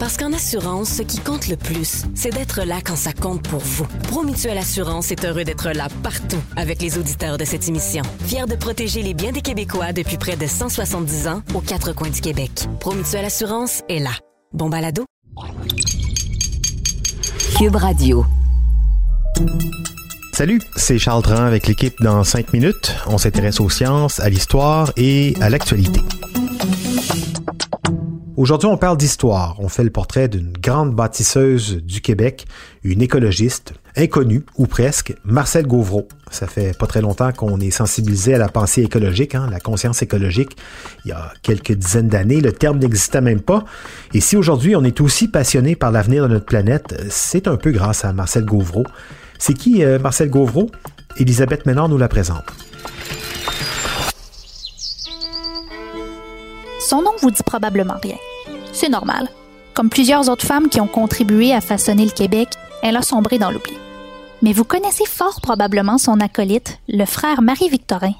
Parce qu'en assurance, ce qui compte le plus, c'est d'être là quand ça compte pour vous. Promutuelle Assurance est heureux d'être là partout avec les auditeurs de cette émission. Fier de protéger les biens des Québécois depuis près de 170 ans aux quatre coins du Québec. Promutuelle Assurance est là. Bon balado? Cube Radio. Salut, c'est Charles Dran avec l'équipe dans 5 minutes. On s'intéresse aux sciences, à l'histoire et à l'actualité. Aujourd'hui, on parle d'histoire. On fait le portrait d'une grande bâtisseuse du Québec, une écologiste, inconnue, ou presque, Marcel Gauvreau. Ça fait pas très longtemps qu'on est sensibilisé à la pensée écologique, hein, la conscience écologique. Il y a quelques dizaines d'années, le terme n'existait même pas. Et si aujourd'hui on est aussi passionné par l'avenir de notre planète, c'est un peu grâce à Marcel Gauvreau. C'est qui euh, Marcel Gauvreau? Elisabeth Ménard nous la présente. Son nom vous dit probablement rien. C'est normal. Comme plusieurs autres femmes qui ont contribué à façonner le Québec, elle a sombré dans l'oubli. Mais vous connaissez fort probablement son acolyte, le frère Marie-Victorin,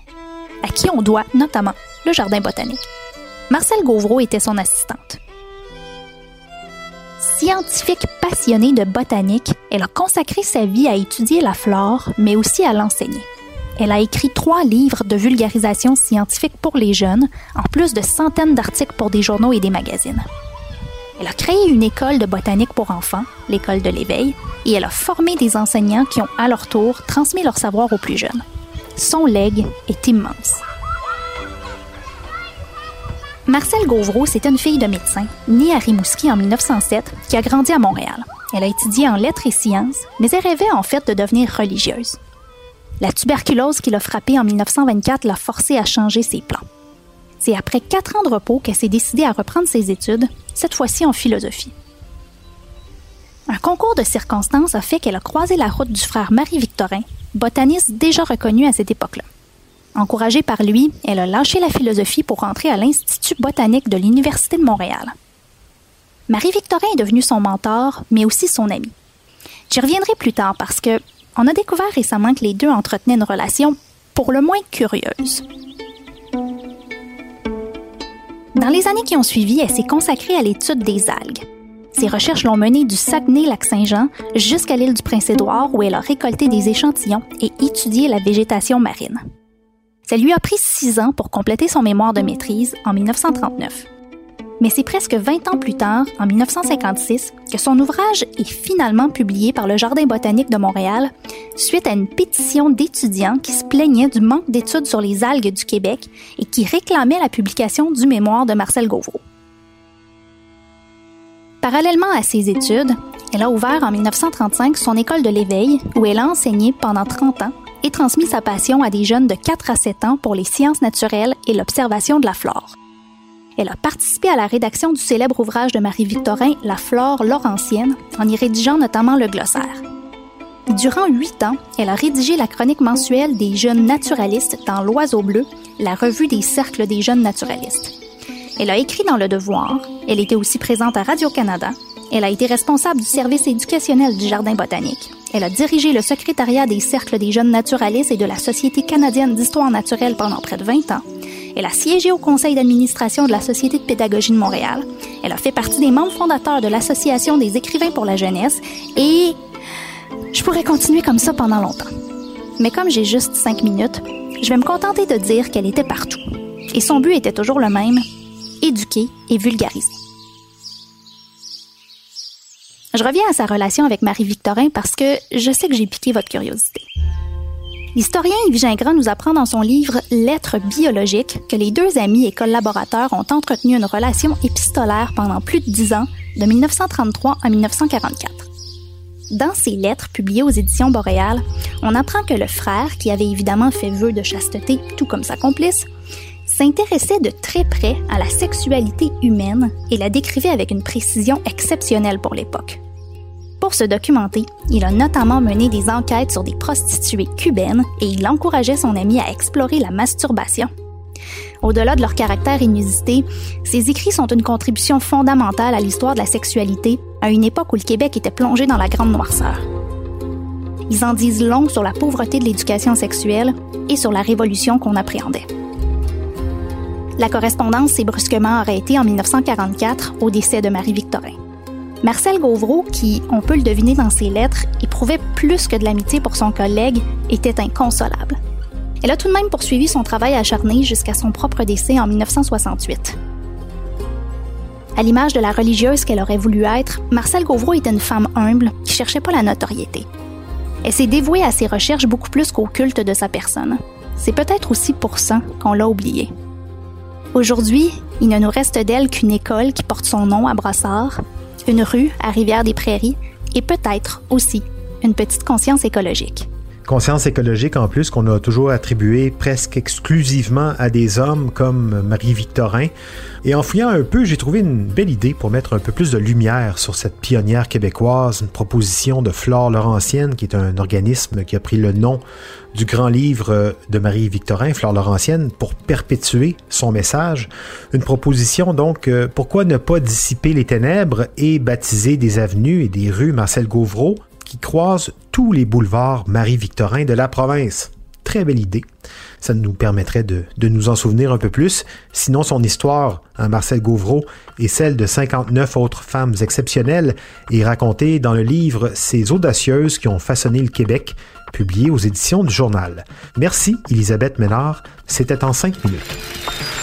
à qui on doit notamment le jardin botanique. Marcel Gauvreau était son assistante. Scientifique passionnée de botanique, elle a consacré sa vie à étudier la flore, mais aussi à l'enseigner. Elle a écrit trois livres de vulgarisation scientifique pour les jeunes, en plus de centaines d'articles pour des journaux et des magazines. Elle a créé une école de botanique pour enfants, l'école de l'éveil, et elle a formé des enseignants qui ont à leur tour transmis leur savoir aux plus jeunes. Son legs est immense. Marcel Gauvreau, c'est une fille de médecin, née à Rimouski en 1907, qui a grandi à Montréal. Elle a étudié en lettres et sciences, mais elle rêvait en fait de devenir religieuse. La tuberculose qui l'a frappée en 1924 l'a forcée à changer ses plans. C'est après quatre ans de repos qu'elle s'est décidée à reprendre ses études, cette fois-ci en philosophie. Un concours de circonstances a fait qu'elle a croisé la route du frère Marie-Victorin, botaniste déjà reconnu à cette époque-là. Encouragée par lui, elle a lâché la philosophie pour entrer à l'Institut botanique de l'Université de Montréal. Marie-Victorin est devenue son mentor, mais aussi son ami. J'y reviendrai plus tard parce que on a découvert récemment que les deux entretenaient une relation pour le moins curieuse. Dans les années qui ont suivi, elle s'est consacrée à l'étude des algues. Ses recherches l'ont menée du Saguenay-Lac-Saint-Jean jusqu'à l'île du Prince-Édouard où elle a récolté des échantillons et étudié la végétation marine. Ça lui a pris six ans pour compléter son mémoire de maîtrise en 1939 mais c'est presque 20 ans plus tard, en 1956, que son ouvrage est finalement publié par le Jardin botanique de Montréal suite à une pétition d'étudiants qui se plaignaient du manque d'études sur les algues du Québec et qui réclamaient la publication du mémoire de Marcel Gauvreau. Parallèlement à ses études, elle a ouvert en 1935 son école de l'éveil où elle a enseigné pendant 30 ans et transmis sa passion à des jeunes de 4 à 7 ans pour les sciences naturelles et l'observation de la flore. Elle a participé à la rédaction du célèbre ouvrage de Marie-Victorin, La flore laurentienne, en y rédigeant notamment le glossaire. Durant huit ans, elle a rédigé la chronique mensuelle des jeunes naturalistes dans L'Oiseau bleu, la revue des cercles des jeunes naturalistes. Elle a écrit dans Le Devoir, elle était aussi présente à Radio-Canada, elle a été responsable du service éducationnel du Jardin botanique. Elle a dirigé le secrétariat des cercles des jeunes naturalistes et de la Société canadienne d'histoire naturelle pendant près de 20 ans. Elle a siégé au conseil d'administration de la Société de pédagogie de Montréal. Elle a fait partie des membres fondateurs de l'Association des écrivains pour la jeunesse et je pourrais continuer comme ça pendant longtemps. Mais comme j'ai juste cinq minutes, je vais me contenter de dire qu'elle était partout. Et son but était toujours le même, éduquer et vulgariser. Je reviens à sa relation avec Marie-Victorin parce que je sais que j'ai piqué votre curiosité. L'historien Yves Gingras nous apprend dans son livre Lettres biologiques que les deux amis et collaborateurs ont entretenu une relation épistolaire pendant plus de dix ans, de 1933 à 1944. Dans ces lettres publiées aux éditions Boréal, on apprend que le frère, qui avait évidemment fait vœu de chasteté, tout comme sa complice, s'intéressait de très près à la sexualité humaine et la décrivait avec une précision exceptionnelle pour l'époque. Pour se documenter, il a notamment mené des enquêtes sur des prostituées cubaines et il encourageait son ami à explorer la masturbation. Au-delà de leur caractère inusité, ses écrits sont une contribution fondamentale à l'histoire de la sexualité à une époque où le Québec était plongé dans la grande noirceur. Ils en disent long sur la pauvreté de l'éducation sexuelle et sur la révolution qu'on appréhendait. La correspondance s'est brusquement arrêtée en 1944 au décès de Marie-Victorin. Marcel Gauvreau, qui, on peut le deviner dans ses lettres, éprouvait plus que de l'amitié pour son collègue, était inconsolable. Elle a tout de même poursuivi son travail acharné jusqu'à son propre décès en 1968. À l'image de la religieuse qu'elle aurait voulu être, Marcel Gauvreau était une femme humble qui cherchait pas la notoriété. Elle s'est dévouée à ses recherches beaucoup plus qu'au culte de sa personne. C'est peut-être aussi pour ça qu'on l'a oubliée. Aujourd'hui, il ne nous reste d'elle qu'une école qui porte son nom à Brossard, une rue à Rivière-des-Prairies et peut-être aussi une petite conscience écologique conscience écologique en plus qu'on a toujours attribué presque exclusivement à des hommes comme Marie-Victorin. Et en fouillant un peu, j'ai trouvé une belle idée pour mettre un peu plus de lumière sur cette pionnière québécoise, une proposition de Flore Laurentienne, qui est un organisme qui a pris le nom du grand livre de Marie-Victorin, Flore Laurentienne, pour perpétuer son message. Une proposition donc, euh, pourquoi ne pas dissiper les ténèbres et baptiser des avenues et des rues Marcel Gauvreau? Qui croise tous les boulevards Marie-Victorin de la province. Très belle idée. Ça nous permettrait de, nous en souvenir un peu plus. Sinon, son histoire, hein, Marcel Gauvreau, et celle de 59 autres femmes exceptionnelles est racontée dans le livre Ces audacieuses qui ont façonné le Québec, publié aux éditions du journal. Merci, Elisabeth Ménard. C'était en cinq minutes.